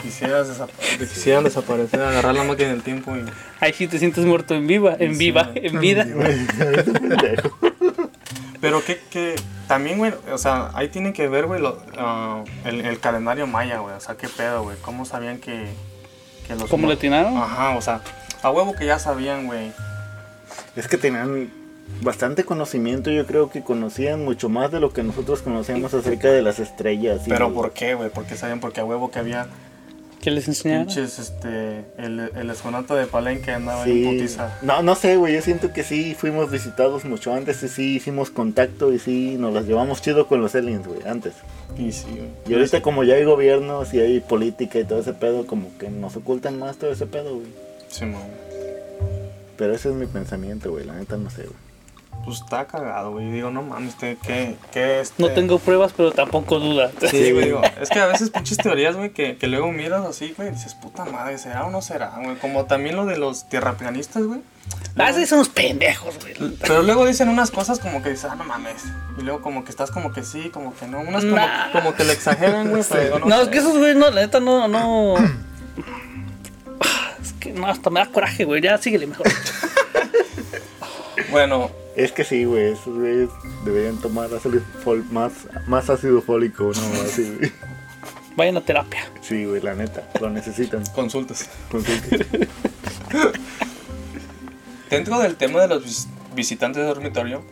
Quisieras desapa- quisieran desaparecer, agarrar la máquina del tiempo y... Ahí sí te sientes muerto en viva, en Sí, viva, en vida. Pero que, que también, güey, o sea, ahí tienen que ver, güey, lo- ah, el, el calendario maya, güey. O sea, qué pedo, güey. ¿Cómo sabían que, que los... ¿Cómo le atinaron? Ajá, o sea, a huevo que ya sabían, güey. Es que tenían bastante conocimiento, yo creo que conocían mucho más de lo que nosotros conocemos acerca de las estrellas. y- Pero ¿por qué, güey? Porque sabían, porque a huevo que había ¿Qué les enseñaron? pinches, este, el, el esconato de Palenque andaba en Sí. putiza. No, no sé, güey, yo siento que sí fuimos visitados mucho antes y sí hicimos contacto y sí nos las llevamos chido con los aliens, güey, antes. Y sí, güey. Y ahorita como ya hay gobiernos y hay política y todo ese pedo, como que nos ocultan más todo ese pedo, güey. Sí, man. Pero ese es mi pensamiento, güey, la neta no sé, güey. Pues está cagado, güey. Digo, no mames, ¿qué, qué, qué este... No tengo pruebas, pero tampoco dudas. Sí, güey, digo, es que a veces pinches teorías, güey, que, que luego miras así, güey, y dices, puta madre, ¿será o no será, güey? Como también lo de los tierraplanistas, güey. Ah, sí, son unos pendejos, güey. Pero luego dicen unas cosas como que dices, ah, no mames. Y luego como que estás como que sí, como que no. Unas como, Nah. como que le exageran, güey, no, es que esos güeyes, no, la neta, no, no. Ah, Es que no, hasta me da coraje, güey. Ya síguele mejor. Bueno, Es que sí, güey, esos güeyes deberían tomar ácido fol- más, más ácido fólico, ¿no? Así, güey. Vayan a terapia. Sí, güey, la neta, lo necesitan. consultas. Consulten. Dentro del tema de los vis- visitantes de dormitorio,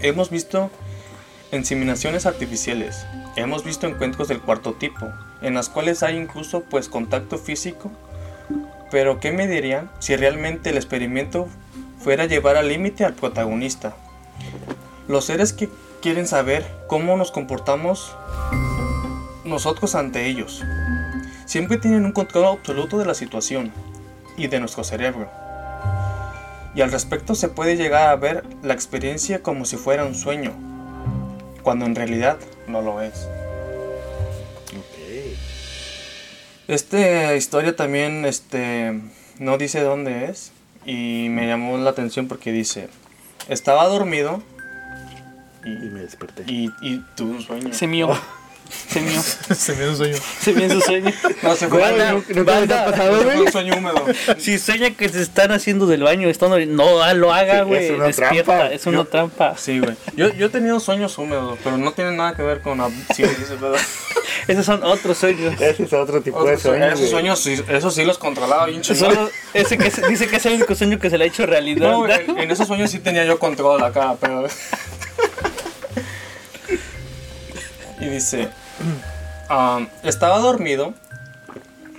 hemos visto inseminaciones artificiales, hemos visto encuentros del cuarto tipo, en las cuales hay incluso pues contacto físico, pero ¿qué me dirían si realmente el experimento fuera a llevar al límite al protagonista? Los seres que quieren saber cómo nos comportamos nosotros ante ellos, siempre tienen un control absoluto de la situación y de nuestro cerebro y al respecto se puede llegar a ver la experiencia como si fuera un sueño, cuando en realidad no lo es. Esta historia también este, no dice dónde es, Y me llamó la atención porque dice, estaba dormido Y me desperté. y, y tuve un sueño. Se mío. Se mío. Se me dio un sueño. Se mío su sueño. No, se fue, Banda, un- ¿Nunca les ha banda. pasado, se fue güey? un sueño húmedo. Si sueña que se están haciendo del baño, están no ah, lo haga, Sí, güey. es una Despierta, trampa. es una Yo- trampa. Sí, güey. Yo, yo he tenido sueños húmedos, pero no tienen nada que ver con... Sí, ese pedo. Esos son otros sueños. Ese es otro tipo de Otros sueño. Esos sueños, sí, esos sí los controlaba bien. Solo ese que se- dice que es el único sueño que se le ha hecho realidad. No, en, en esos sueños sí tenía yo control acá, pero... y dice... ah, estaba dormido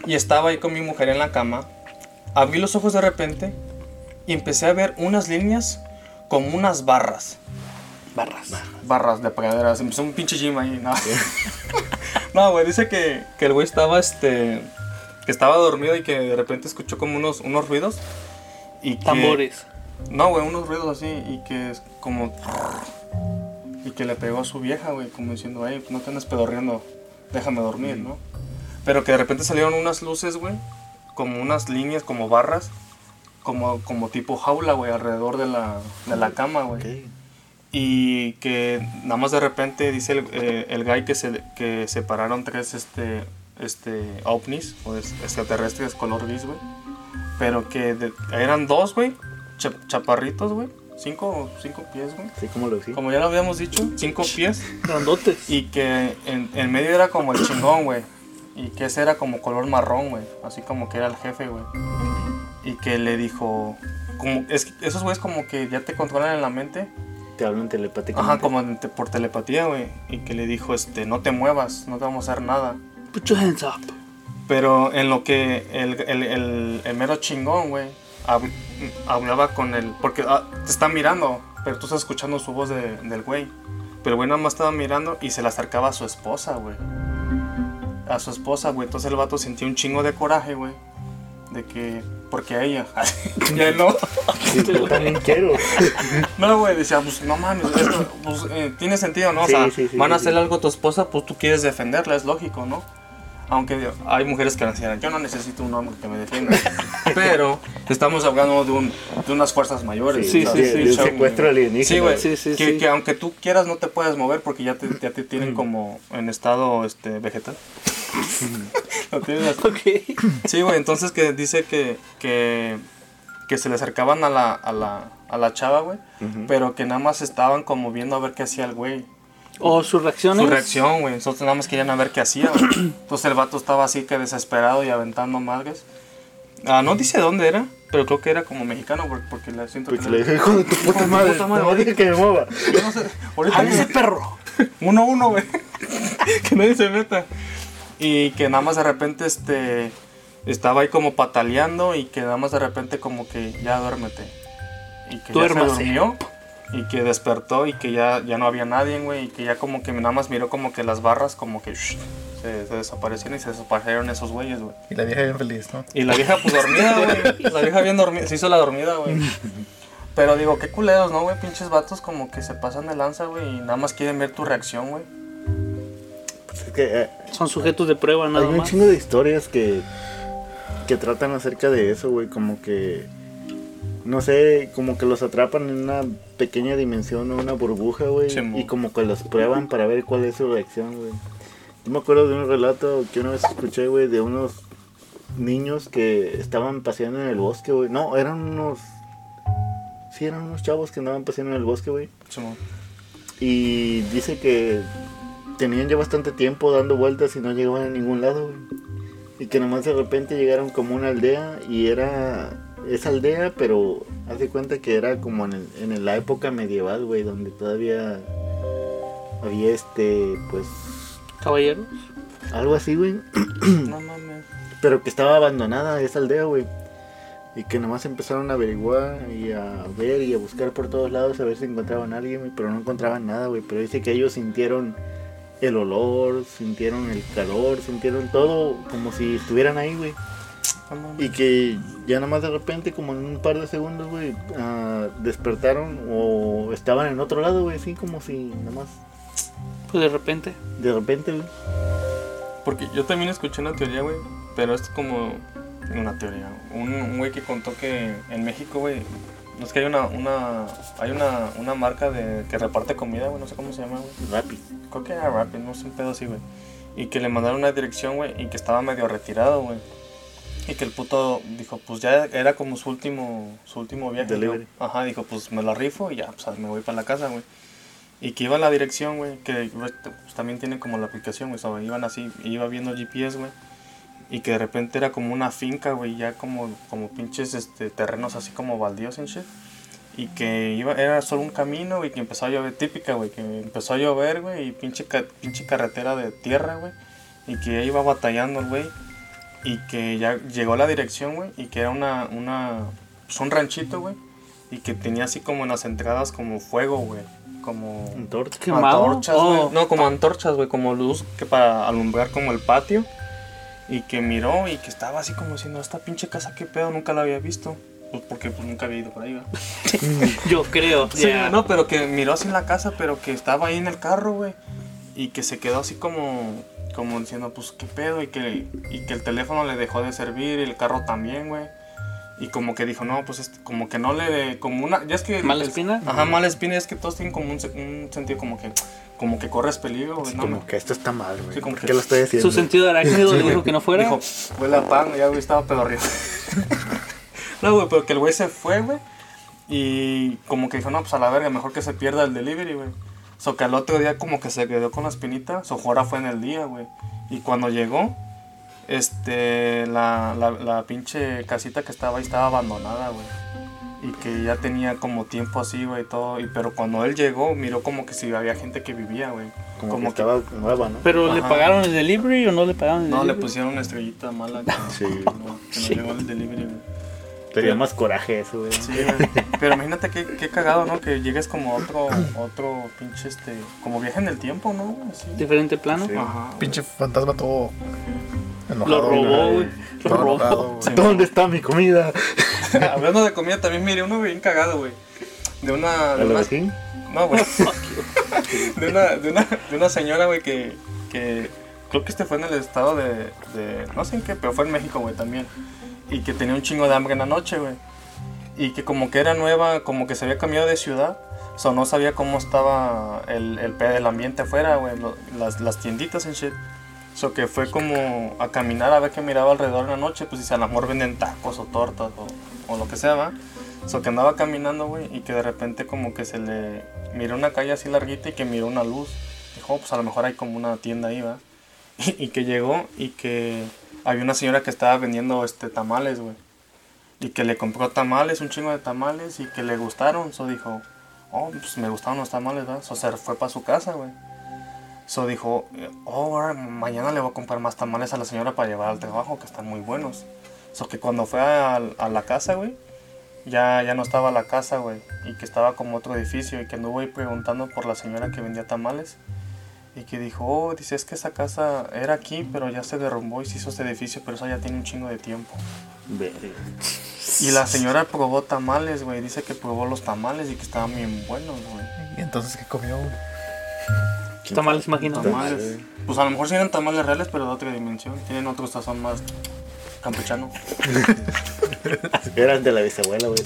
y estaba ahí con mi mujer en la cama. Abrí los ojos de repente y empecé a ver unas líneas como unas barras. Barras. Barras de praderas. Empezó un pinche gym ahí, no. no, güey, dice que, que el güey estaba, este... Que estaba dormido y que de repente escuchó como unos, unos ruidos. Y que, Tambores. no, güey, unos ruidos así y que es como... Y que le pegó a su vieja, güey, como diciendo, hey, no te andes pedorreando, déjame dormir, ¿no? Pero que de repente salieron unas luces, güey, como unas líneas, como barras, como, como tipo jaula, güey, alrededor de la, de la cama, güey. Y que nada más de repente dice el, eh, el guy que se que separaron tres este este ovnis o es- extraterrestres color gris, güey. Pero que de- eran dos, güey, cha- chaparritos, güey. Cinco, cinco pies, güey. Así como lo decía. Como ya lo habíamos dicho, cinco pies. Grandotes. Y que en, en medio era como el chingón, güey. Y que ese era como color marrón, güey. Así como que era el jefe, güey. Y que le dijo... Como, es esos güeyes como que ya te controlan en la mente. Te hablan telepáticamente. Ajá, como en te- por telepatía, güey. Y que le dijo, este, no te muevas, no te vamos a hacer nada. Put your hands up. Pero en lo que el, el, el, el mero chingón, güey, hab- hablaba con él. Porque ah, te está mirando, pero tú estás escuchando su voz de- del güey. Pero el güey nada más estaba mirando y se le acercaba a su esposa, güey. A su esposa, güey. Entonces el vato sentía un chingo de coraje, güey. De que, porque a ella. y a él no. Sí, yo también quiero. No, güey, decía, pues no mames, esto, pues, eh, tiene sentido, ¿no? O sea, sí, sí, van a sí, hacer sí. algo a tu esposa, pues tú quieres defenderla, es lógico, ¿no? Aunque hay mujeres que decían, yo no necesito un hombre que me defienda. Pero estamos hablando de, un, de unas fuerzas mayores. Sí, sí, sí, un secuestro alienígena. Sí, güey. Sí, sí, que, sí. que aunque tú quieras no te puedes mover porque ya te, ya te Mm. tienen como en estado este, vegetal. Lo tienen así. Ok. Sí, güey, entonces que dice que, que, que se le acercaban a la, a la, a la chava, güey, Ujú. pero que nada más estaban como viendo a ver qué hacía el güey. O sus reacciones. Su reacción, güey, entonces nada más querían a ver qué hacía, güey. Entonces el vato estaba así que desesperado y aventando madres. Ah, no dice dónde era, pero creo que era como mexicano porque, porque le siento Porque que le dije, hijo de tu puta madre, puta madre, no dije que me mueva. Yo no sé, ahorita ¡Ay, ese perro! uno a uno, güey. que nadie se meta. Y que nada más de repente este estaba ahí como pataleando y que nada más de repente como que ya duérmete. Y que ya se durmió y que despertó y que ya, ya no había nadie, güey, y que ya como que nada más miró como que las barras como que shh, se, se desaparecieron y se desaparecieron esos güeyes, güey. Y la vieja bien feliz, ¿no? Y la vieja pues dormida, güey. La vieja bien dormida, se hizo la dormida, güey. Pero digo, qué culeros, ¿no, güey? Pinches vatos como que se pasan de lanza, güey, y nada más quieren ver tu reacción, güey. Pues es que eh, Son sujetos de prueba nada hay un más. chingo de historias que, que tratan acerca de eso, güey. Como que, no sé, como que los atrapan en una pequeña dimensión o una burbuja, güey. Y como que los prueban para ver cuál es su reacción, güey. Yo me acuerdo de un relato que una vez escuché, güey, de unos niños que estaban paseando en el bosque, güey. No, eran unos... Sí, eran unos chavos que andaban paseando en el bosque, güey. Y dice que tenían ya bastante tiempo dando vueltas y no llegaban a ningún lado, güey. Y que nomás de repente llegaron como una aldea y era esa aldea, pero hace cuenta que era como en, el- en la época medieval, güey, donde todavía había este, pues, Caballeros. algo así, güey. No mames. Pero que estaba abandonada esa aldea, güey. Y que nomás empezaron a averiguar y a ver y a buscar por todos lados a ver si encontraban a alguien, güey. Pero no encontraban nada, güey. Pero dice que ellos sintieron el olor, sintieron el calor, sintieron todo como si estuvieran ahí, güey. Y que ya nomás de repente, como en un par de segundos, güey, ah, despertaron o estaban en otro lado, güey. Así como si nomás Pues de repente. de repente, güey. Porque yo también escuché una teoría, güey, pero es como una teoría. Un, un güey que contó que en México, güey, es que hay una, una, hay una, una marca de, que reparte comida, güey, no sé cómo se llama, güey. Rappi. Creo que era Rapid, no sé un pedo así, güey. Y que le mandaron una dirección, güey, y que estaba medio retirado, güey. Y que el puto dijo, pues ya era como su último, su último viaje. Delivery. Dijo, Ajá, dijo, pues me la rifo y ya, pues me voy para la casa, güey. Y que iba a la dirección, güey, que pues, también tiene como la aplicación, güey, o sea, iban así, iba viendo el GPS, güey. Y que de repente era como una finca, güey, ya como, como pinches este, terrenos así como baldíos en shit. Y que iba, era solo un camino, y que empezó a llover, típica, güey, que empezó a llover, güey, y pinche, ca- pinche carretera de tierra, güey. Y que ya iba batallando el güey. Y que ya llegó a la dirección, güey, y que era una, una, pues un ranchito, güey. Y que tenía así como en las entradas como fuego, güey. Como antorchas, Oh. güey. No, como antorchas, güey, como luz que para alumbrar como el patio. Y que miró y que estaba así como diciendo, esta pinche casa, qué pedo, nunca la había visto. Pues porque pues nunca había ido por ahí, güey. Yo creo. Sí, no, pero que miró así en la casa, pero que estaba ahí en el carro, güey. Y que se quedó así como, como diciendo, pues qué pedo. Y que, y que el teléfono le dejó de servir y el carro también, güey. Y como que dijo, no, pues este, como que no le. Como una. Ya es que. ¿Mala es- espina? Ajá, mala espina. Es que todos tienen como un sentido como que. Como que corres peligro, güey. Sí, no, como no. que esto está mal, güey. Sí, como ¿Por que- qué lo estoy haciendo? Su sentido de arácnido le dijo que no fuera. Dijo, huele a pan, ya güey estaba pedorriendo. no, güey, pero que el güey se fue, güey. Y como que dijo, no, pues a la verga, mejor que se pierda el delivery, güey. So que al otro día como que se quedó con la espinita. Su hora fue en el día, güey. Y cuando llegó, este, la, la, la pinche casita que estaba ahí estaba abandonada, güey. Y que ya tenía como tiempo así, güey, y todo. Y, pero cuando él llegó, miró como que si había gente que vivía, güey. Como, que estaba nueva, ¿no? Pero le pagaron el delivery o no le pagaron el No, le delivery. pusieron una estrellita mala. Que, Sí. que no, que no llegó el delivery, güey. Tenía más coraje eso, güey. Sí, güey. Pero imagínate qué, qué cagado, ¿no? Que llegues como a otro, otro pinche, este, como viaje en el tiempo, ¿no? Así. Diferente plano. Sí. Ajá. Pinche fantasma todo enojado. robó, güey. Lo robó. enojado. ¿Dónde está mi comida? Hablando de comida, también miré uno bien cagado, güey. De una. De ¿El una no, güey. De una, de una, de una señora, güey, que, que. Creo que este fue en el estado de, de. No sé en qué, pero fue en México, güey, también. Y que tenía un chingo de hambre en la noche, güey. Y que como que era nueva, como que se había cambiado de ciudad. O sea, no sabía cómo estaba el, el, el ambiente afuera, güey. lo- Las, las tienditas en shit. So que fue como a caminar a ver qué miraba alrededor en la noche. Pues si a lo mejor venden tacos o tortas o, o lo que sea, ¿va? So que andaba caminando, güey, y que de repente como que se le miró una calle así larguita y que miró una luz. Dijo, "Oh, pues a lo mejor hay como una tienda ahí, ¿va? Y, y que llegó y que había una señora que estaba vendiendo este tamales, güey. Y que le compró tamales, un chingo de tamales, y que le gustaron. So dijo, oh, pues me gustaron los tamales, ¿verdad? So se fue para su casa, güey. So dijo, oh, ahora mañana le voy a comprar más tamales a la señora para llevar al trabajo, que están muy buenos. So que cuando fue a, a la casa, güey, ya, ya no estaba la casa, güey. Y que estaba como otro edificio, y que anduvo ahí preguntando por la señora que vendía tamales. Y que dijo, oh, dice, es que esa casa era aquí, pero ya se derrumbó y se hizo este edificio, pero eso ya tiene un chingo de tiempo. Y la señora probó tamales, güey. Dice que probó los tamales y que estaban bien buenos, güey. Y entonces, ¿qué comió? Tamales, imagino. Tamales. Pues a lo mejor sí eran tamales reales, pero de otra dimensión. Tienen otro sazón más campechano. Eran de la bisabuela, güey.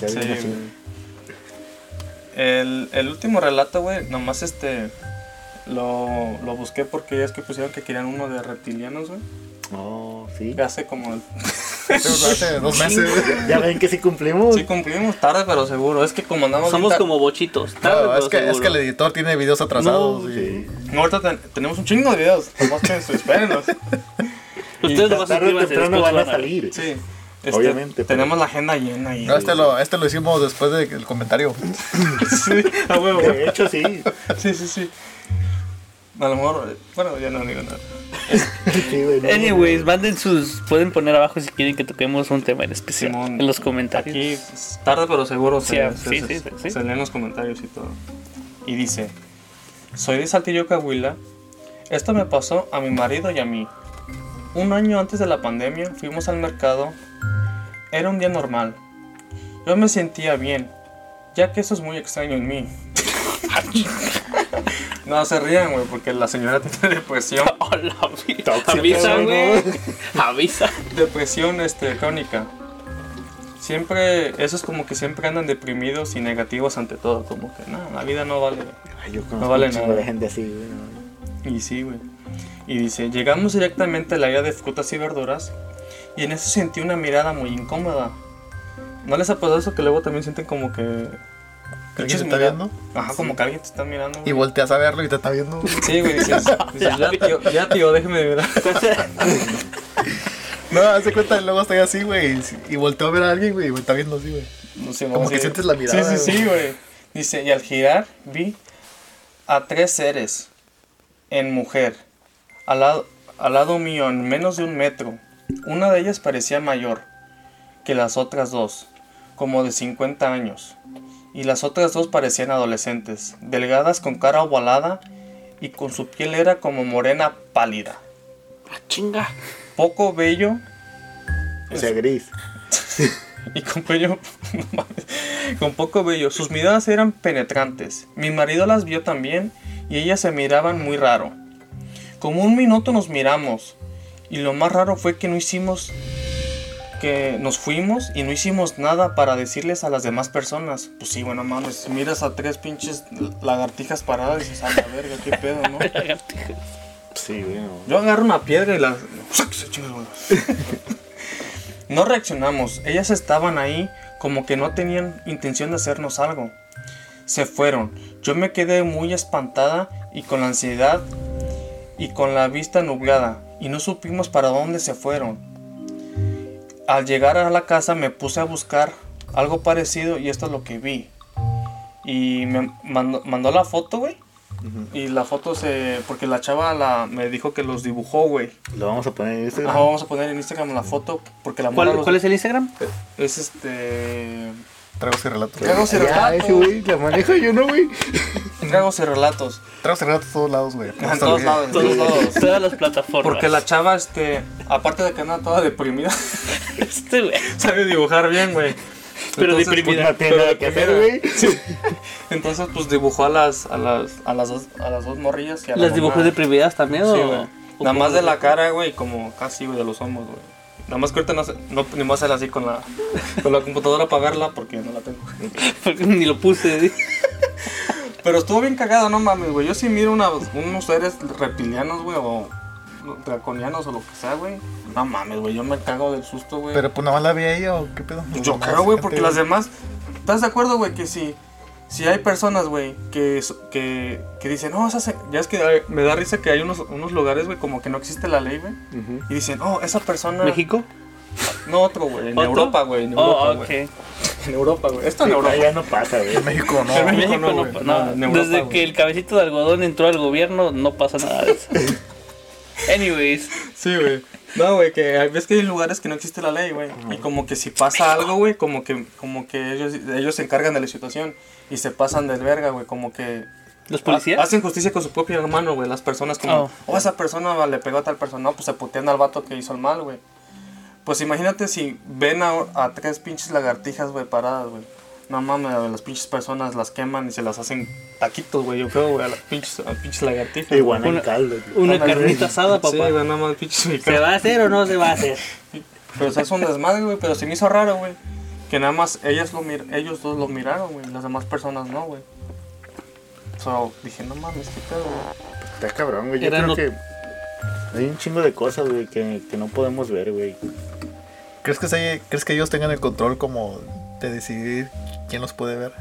El, el último relato, güey, nomás este. Lo, lo busqué porque ya es que pusieron que querían uno de reptilianos, güey. Oh, sí. Que hace como. Hace dos meses, güey. Ya ven que sí cumplimos. Sí, cumplimos tarde, pero seguro. Es que como andamos. Somos ahorita- como bochitos. tarde, No, pero es, que, es seguro. que el editor tiene videos atrasados. No, y- Sí. No, ahorita ten- tenemos un chingo de videos. Nomás que espérenos. Ustedes nomás Tarde o temprano van a salir. Sí. Este, Obviamente, pero- Tenemos la agenda llena y. No, este, lo, este lo hicimos después del comentario. Sí, a huevo. De hecho, sí. Sí, sí, sí. A lo mejor. Bueno, ya no digo nada. Sí, güey, no, Anyways, manden sus. Pueden poner abajo si quieren que toquemos un tema en especial Simón, en los comentarios. Aquí tarde, pero seguro Sí, se, se- sí, se- leen los comentarios y todo. Y dice: Soy de Saltillo, Coahuila. Esto me pasó a mi marido y a mí. Un año antes de la pandemia fuimos al mercado. Era un día normal. Yo me sentía bien, ya que eso es muy extraño en mí. No, se rían, güey, porque la señora tiene depresión. Hola, avisa, ¿no? güey. Avisa. Depresión, este, crónica. Siempre, eso es como que siempre andan deprimidos y negativos ante todo. Como que, no, la vida no vale. Ay, yo conozco vale nada. de gente así, güey. no. Y sí, güey. Y dice, llegamos directamente al área de frutas y verduras y en eso sentí una mirada muy incómoda. ¿No les ha pasado eso que luego también sienten como que... ¿Que alguien te está viendo? Ajá, como que alguien te está mirando. Y güey. volteas a verlo y te está viendo. Sí, güey, dices, dices, ya tío, ya tío, déjeme de mirar. No, hace cuenta, luego estoy así, güey. y- Y volteo a ver a alguien, güey, y me está viendo así, güey. No sé, Como que sí. sientes la mirada, Sí, sí, sí, güey. güey. Dice, y al girar vi a tres seres en mujer, al lado, al lado mío, en menos de un metro. Una de ellas parecía mayor que las otras dos, como de 50 años. Y las otras dos parecían adolescentes, delgadas con cara ovalada y con su piel era como morena pálida. Ah, chinga. Poco bello O sea, gris. y con mames, con poco vello. Sus miradas eran penetrantes. Mi marido las vio también y ellas se miraban muy raro. Como un minuto nos miramos y lo más raro fue que no hicimos que nos fuimos y no hicimos nada para decirles a las demás personas. Pues sí, bueno, mames, miras a tres pinches lagartijas paradas y dices, a la verga, qué pedo, ¿no? Sí, güey. no. Yo agarro una piedra y la... No reaccionamos. Ellas estaban ahí como que no tenían intención de hacernos algo. Se fueron. Yo me quedé muy espantada y con la ansiedad y con la vista nublada y no supimos para dónde se fueron. Al llegar a la casa me puse a buscar algo parecido y esto es lo que vi. Y me mandó, mandó la foto, güey. Y la foto se... Porque la chava la, me dijo que los dibujó, güey. Lo vamos a poner en Instagram. Ajá, vamos a poner en Instagram la foto porque la ¿Cuál, los- cuál es el Instagram? es este Tragos y relatos. Tragos y relatos. ese güey, la manejo yo, ¿no, güey? Tragos y relatos. Tragos y relatos a todos lados, güey. En todos lados, en todos lados. Todas las plataformas. Porque la chava, este, aparte de que anda toda deprimida, Este, güey. sabe dibujar bien, güey. Pero Entonces, deprimida. No tiene que hacer, güey. Entonces, pues dibujó a las, a las, a las dos, a las dos morrillas y a la ¿Las mamá. dibujos deprimidas también Sí, o...? güey. Nada más de la cara, güey, como casi, güey, de los hombros, güey. Nada más que ahorita no, sé- no ni más hacer así con la, con la computadora para verla porque no la tengo. Porque Ni lo puse. Pero estuvo bien cagado, no mames, güey. Yo sí miro una- unos seres reptilianos, güey, o draconianos o lo que sea, güey. No mames, güey. Yo me cago del susto, güey. Pero pues nada más la vi ella o qué pedo. Pues yo creo, güey, porque las demás. ¿Estás de acuerdo, güey? Que si, si hay personas, güey, que, que, que dicen, no, esa se- ya es que ay, me da risa que hay unos, unos lugares, güey, como que no existe la ley, güey. Y dicen, oh, esa persona. ¿México? No, otro, güey. En ¿Otro? Europa, güey. En Europa, Oh. En Europa, güey. Esto en Sí, Europa. ya no pasa, güey. En México no. En México México no, no, no, No, en Europa, Desde que el cabecito de algodón entró al gobierno, no pasa nada de eso. Anyways, Sí, güey. No, güey, que hay- ves que hay lugares que no existe la ley, güey. Y como que si pasa algo, güey, como que, como que ellos, ellos se encargan de la situación y se pasan del verga, güey. Como que ¿los policías? hacen justicia con su propia mano, güey. Las personas como, Oh. oh, esa persona le pegó a tal persona, no, pues se putean al vato que hizo el mal, güey. Pues imagínate si ven a, a tres pinches lagartijas, güey, paradas, güey. No mames, las pinches personas las queman y se las hacen taquitos, güey. Yo creo, güey, a las pinches, a pinches lagartijas. Iguana en Una- caldo, güey. Una Ándale, carnita asada, papá. Sí, güey, nada más pinches ¿Se va a hacer o no se va a hacer? Pero se hace un desmadre, güey. Pero se me hizo raro, güey. Que nada más ellas lo mir ellos dos lo miraron, güey. Las demás personas no, güey. So, dije, no mames, qué pedo, güey. Está cabrón, güey. Yo Era creo no- que hay un chingo de cosas, güey, que, que no podemos ver, güey. ¿Crees que, se- ¿Crees que ellos tengan el control como de decidir quién los puede ver?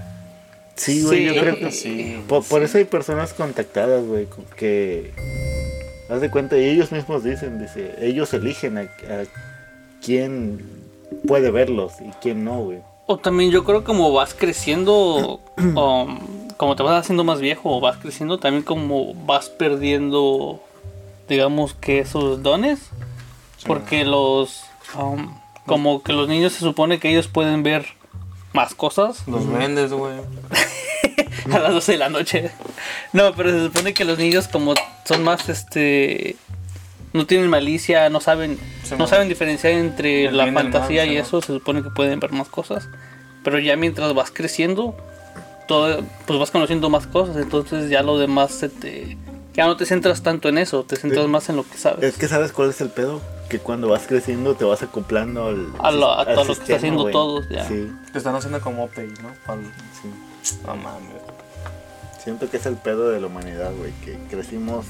Sí, güey, Sí, yo creo que sí. Por, por eso hay personas contactadas, güey, que... Haz de cuenta, y ellos mismos dicen, dice, ellos eligen a, a quién puede verlos y quién no, güey. O también yo creo como vas creciendo, um, como te vas haciendo más viejo, o vas creciendo, también como vas perdiendo, digamos que esos dones. Porque los, um, como que los niños se supone que ellos pueden ver más cosas Los vendes, güey. a las 12 de la noche. No, pero se supone que los niños como son más, este, no tienen malicia, no saben, Sí, no saben diferenciar entre El la mal, fantasía sí, y eso, se supone que pueden ver más cosas. Pero ya mientras vas creciendo, todo, pues vas conociendo más cosas, entonces ya lo demás se te... Ya no te centras tanto en eso, te centras Sí. más en lo que sabes. Es que sabes cuál es el pedo. Que cuando vas creciendo te vas acoplando al, A lo- a al todo lo que está sistema, haciendo güey. todos, ya. Sí, Te están haciendo como update, ¿no? Sí. No mames. Siento que es el pedo de la humanidad, güey. Que crecimos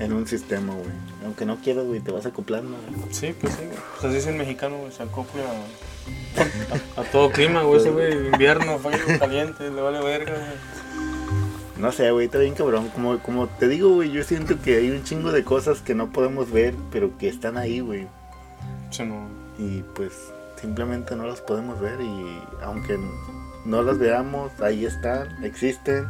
en un sistema, güey. Aunque no quieras, güey, te vas acoplando. güey. Sí, pues sí, güey. Pues así es el mexicano, güey. Se acopla a, a todo clima, güey. Ese güey, invierno, frío, caliente, le vale verga, güey. No sé, güey, está bien cabrón. Como, como te digo, güey, yo siento que hay un chingo de cosas que no podemos ver, pero que están ahí, güey. Sí, no. Y pues simplemente no las podemos ver y aunque no las veamos, ahí están, existen.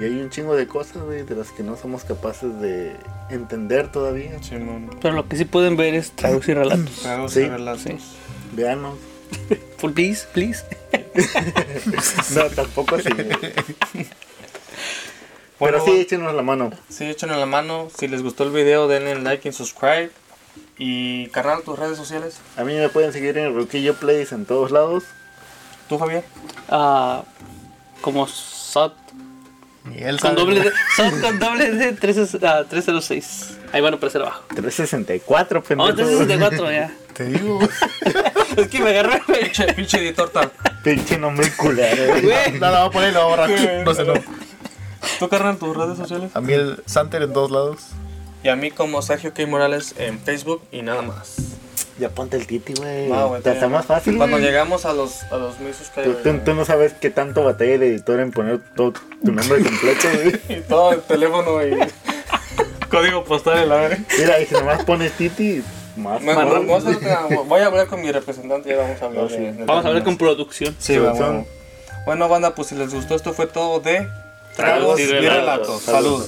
Y hay un chingo de cosas, güey, de las que no somos capaces de entender todavía. Sí, no. Pero lo que sí pueden ver es tragos y relatos. Tragos Sí, y relatos. sí. Veanos. Full please, please. No, tampoco así, Pero sí, échenos la mano. Sí, échenle la mano. Si les gustó el video, denle like y subscribe. Y carnal, tus redes sociales. A mí me pueden seguir en Ruquillo Plays en todos lados. ¿Tú, Javier? Ah, como SOT Ni él con sabe. doble D, SOT con doble D 3, ah, 306. Ahí van a aparecer abajo. 364, Oh, pendejo. 364 ya. Te digo. Es que me agarré. Pinche, pinche editor tal. Pinche nombre culero, güey. No, no, por ahí lo voy a borrar. No sé, no. ¿Tú, carnal, tus redes sociales? A mí el Santer en todos lados. Y a mí como Sergio K. Morales en Facebook y nada más. Ya ponte el titi, güey. No, güey, Te está más fácil, Cuando güey. llegamos a los, a los mil Tú, tú- tú no sabes qué tanto batalla el editor en poner todo tu nombre completo, güey. Y todo el teléfono y código postal en la verga. Mira, y si nomás pones Titi, más. Me- más- vamos a- voy a hablar con mi representante y ya vamos a hablar Oh, sí. de- de Vamos a temas. con producción. Sí, vamos. Bueno, banda, pues si les gustó, esto fue todo de Tragos y. Relatos. Salud.